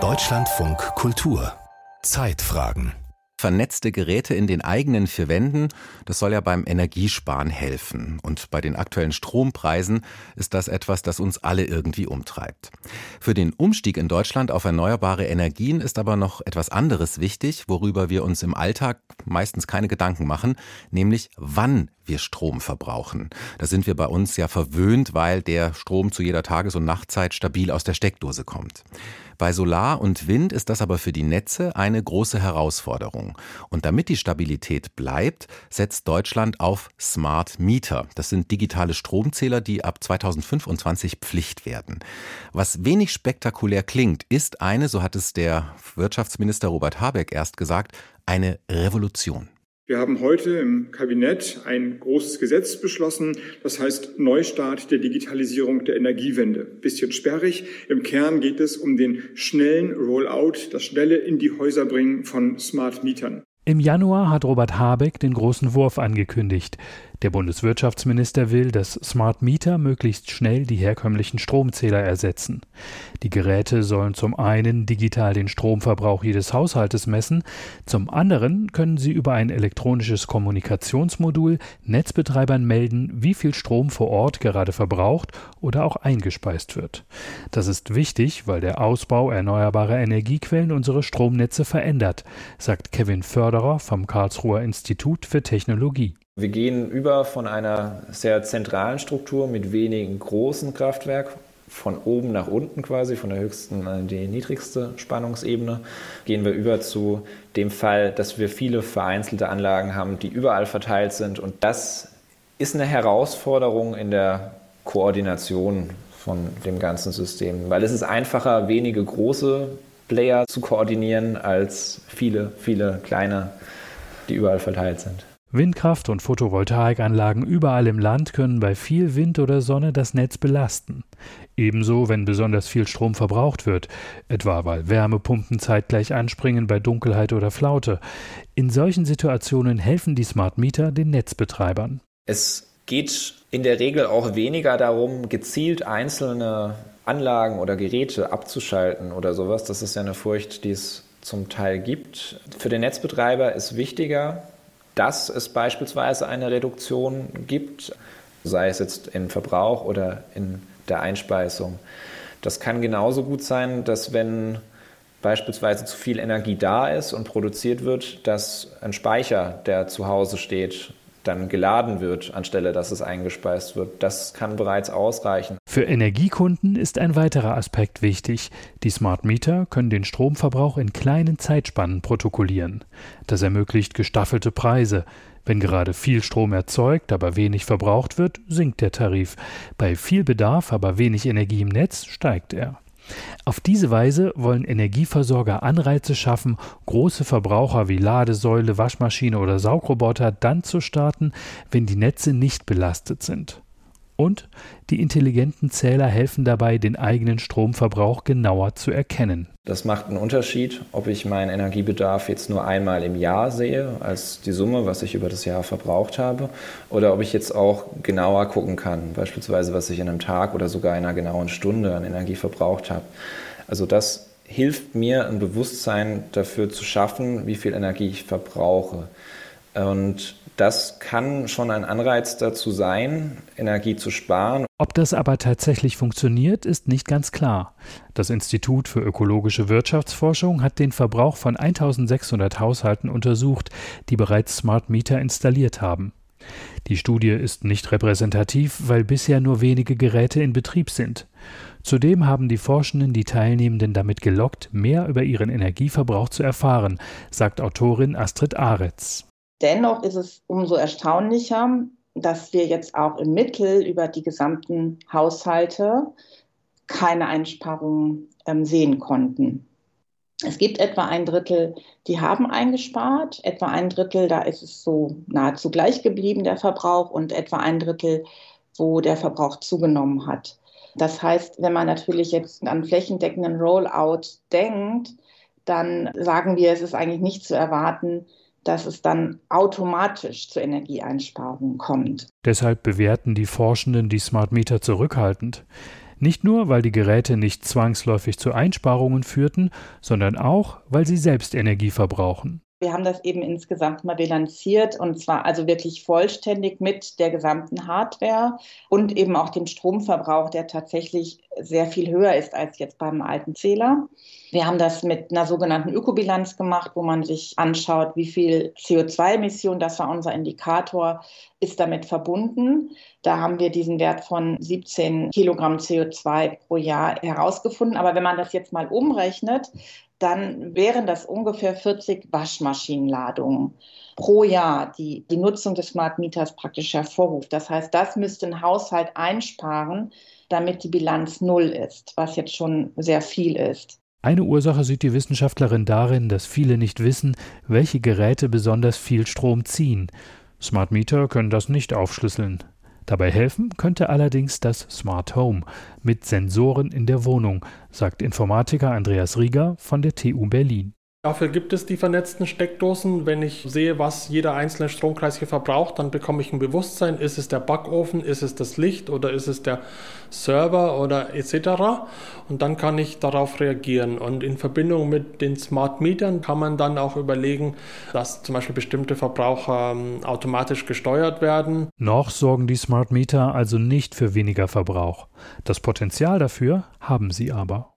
Deutschlandfunk Kultur Zeitfragen vernetzte Geräte in den eigenen vier Wänden, das soll ja beim Energiesparen helfen. Und bei den aktuellen Strompreisen ist das etwas, das uns alle irgendwie umtreibt. Für den Umstieg in Deutschland auf erneuerbare Energien ist aber noch etwas anderes wichtig, worüber wir uns im Alltag meistens keine Gedanken machen, nämlich wann wir Strom verbrauchen. Da sind wir bei uns ja verwöhnt, weil der Strom zu jeder Tages- und Nachtzeit stabil aus der Steckdose kommt. Bei Solar und Wind ist das aber für die Netze eine große Herausforderung. Und damit die Stabilität bleibt, setzt Deutschland auf Smart Meter. Das sind digitale Stromzähler, die ab 2025 Pflicht werden. Was wenig spektakulär klingt, ist eine, so hat es der Wirtschaftsminister Robert Habeck erst gesagt, eine Revolution. Wir haben heute im Kabinett ein großes Gesetz beschlossen, das heißt Neustart der Digitalisierung der Energiewende. Bisschen sperrig. Im Kern geht es um den schnellen Rollout, das schnelle in die Häuser bringen von Smart Mietern. Im Januar hat Robert Habeck den großen Wurf angekündigt. Der Bundeswirtschaftsminister will, dass Smart Meter möglichst schnell die herkömmlichen Stromzähler ersetzen. Die Geräte sollen zum einen digital den Stromverbrauch jedes Haushaltes messen, zum anderen können sie über ein elektronisches Kommunikationsmodul Netzbetreibern melden, wie viel Strom vor Ort gerade verbraucht oder auch eingespeist wird. Das ist wichtig, weil der Ausbau erneuerbarer Energiequellen unsere Stromnetze verändert, sagt Kevin Förderer vom Karlsruher Institut für Technologie. Wir gehen über von einer sehr zentralen Struktur mit wenigen großen Kraftwerken von oben nach unten quasi, von der höchsten an die niedrigste Spannungsebene, gehen wir über zu dem Fall, dass wir viele vereinzelte Anlagen haben, die überall verteilt sind. Und das ist eine Herausforderung in der Koordination von dem ganzen System, weil es ist einfacher, wenige große Player zu koordinieren als viele, viele kleine, die überall verteilt sind. Windkraft- und Photovoltaikanlagen überall im Land können bei viel Wind oder Sonne das Netz belasten. Ebenso, wenn besonders viel Strom verbraucht wird, etwa weil Wärmepumpen zeitgleich anspringen bei Dunkelheit oder Flaute. In solchen Situationen helfen die Smart Meter den Netzbetreibern. Es geht in der Regel auch weniger darum, gezielt einzelne Anlagen oder Geräte abzuschalten oder sowas. Das ist ja eine Furcht, die es zum Teil gibt. Für den Netzbetreiber ist wichtiger, dass es beispielsweise eine Reduktion gibt, sei es jetzt im Verbrauch oder in der Einspeisung. Das kann genauso gut sein, dass wenn beispielsweise zu viel Energie da ist und produziert wird, dass ein Speicher, der zu Hause steht, dann geladen wird, anstelle dass es eingespeist wird. Das kann bereits ausreichen. Für Energiekunden ist ein weiterer Aspekt wichtig. Die Smart Meter können den Stromverbrauch in kleinen Zeitspannen protokollieren. Das ermöglicht gestaffelte Preise. Wenn gerade viel Strom erzeugt, aber wenig verbraucht wird, sinkt der Tarif. Bei viel Bedarf, aber wenig Energie im Netz, steigt er. Auf diese Weise wollen Energieversorger Anreize schaffen, große Verbraucher wie Ladesäule, Waschmaschine oder Saugroboter dann zu starten, wenn die Netze nicht belastet sind. Und die intelligenten Zähler helfen dabei, den eigenen Stromverbrauch genauer zu erkennen. Das macht einen Unterschied, ob ich meinen Energiebedarf jetzt nur einmal im Jahr sehe, als die Summe, was ich über das Jahr verbraucht habe, oder ob ich jetzt auch genauer gucken kann, beispielsweise was ich in einem Tag oder sogar in einer genauen Stunde an Energie verbraucht habe. Also das hilft mir, ein Bewusstsein dafür zu schaffen, wie viel Energie ich verbrauche. Und das kann schon ein Anreiz dazu sein, Energie zu sparen. Ob das aber tatsächlich funktioniert, ist nicht ganz klar. Das Institut für ökologische Wirtschaftsforschung hat den Verbrauch von 1600 Haushalten untersucht, die bereits Smart Meter installiert haben. Die Studie ist nicht repräsentativ, weil bisher nur wenige Geräte in Betrieb sind. Zudem haben die Forschenden die Teilnehmenden damit gelockt, mehr über ihren Energieverbrauch zu erfahren, sagt Autorin Astrid Aretz. Dennoch ist es umso erstaunlicher, dass wir jetzt auch im Mittel über die gesamten Haushalte keine Einsparungen ähm, sehen konnten. Es gibt etwa ein Drittel, die haben eingespart, etwa ein Drittel, da ist es so nahezu gleich geblieben, der Verbrauch, und etwa ein Drittel, wo der Verbrauch zugenommen hat. Das heißt, wenn man natürlich jetzt an flächendeckenden Rollout denkt, dann sagen wir, es ist eigentlich nicht zu erwarten, dass es dann automatisch zu Energieeinsparungen kommt. Deshalb bewerten die Forschenden die Smart Meter zurückhaltend. Nicht nur, weil die Geräte nicht zwangsläufig zu Einsparungen führten, sondern auch, weil sie selbst Energie verbrauchen. Wir haben das eben insgesamt mal bilanziert und zwar also wirklich vollständig mit der gesamten Hardware und eben auch dem Stromverbrauch, der tatsächlich sehr viel höher ist als jetzt beim alten Zähler. Wir haben das mit einer sogenannten Ökobilanz gemacht, wo man sich anschaut, wie viel CO2-Emissionen, das war unser Indikator, ist damit verbunden. Da haben wir diesen Wert von 17 Kilogramm CO2 pro Jahr herausgefunden. Aber wenn man das jetzt mal umrechnet, dann wären das ungefähr 40 Waschmaschinenladungen pro Jahr, die die Nutzung des Smart Meters praktisch hervorruft. Das heißt, das müsste ein Haushalt einsparen, damit die Bilanz null ist, was jetzt schon sehr viel ist. Eine Ursache sieht die Wissenschaftlerin darin, dass viele nicht wissen, welche Geräte besonders viel Strom ziehen. Smart Meter können das nicht aufschlüsseln. Dabei helfen könnte allerdings das Smart Home mit Sensoren in der Wohnung, sagt Informatiker Andreas Rieger von der TU Berlin. Dafür gibt es die vernetzten Steckdosen. Wenn ich sehe, was jeder einzelne Stromkreis hier verbraucht, dann bekomme ich ein Bewusstsein. Ist es der Backofen, ist es das Licht oder ist es der Server oder etc. Und dann kann ich darauf reagieren. Und in Verbindung mit den Smart Metern kann man dann auch überlegen, dass zum Beispiel bestimmte Verbraucher ähm, automatisch gesteuert werden. Noch sorgen die Smart Meter also nicht für weniger Verbrauch. Das Potenzial dafür haben sie aber.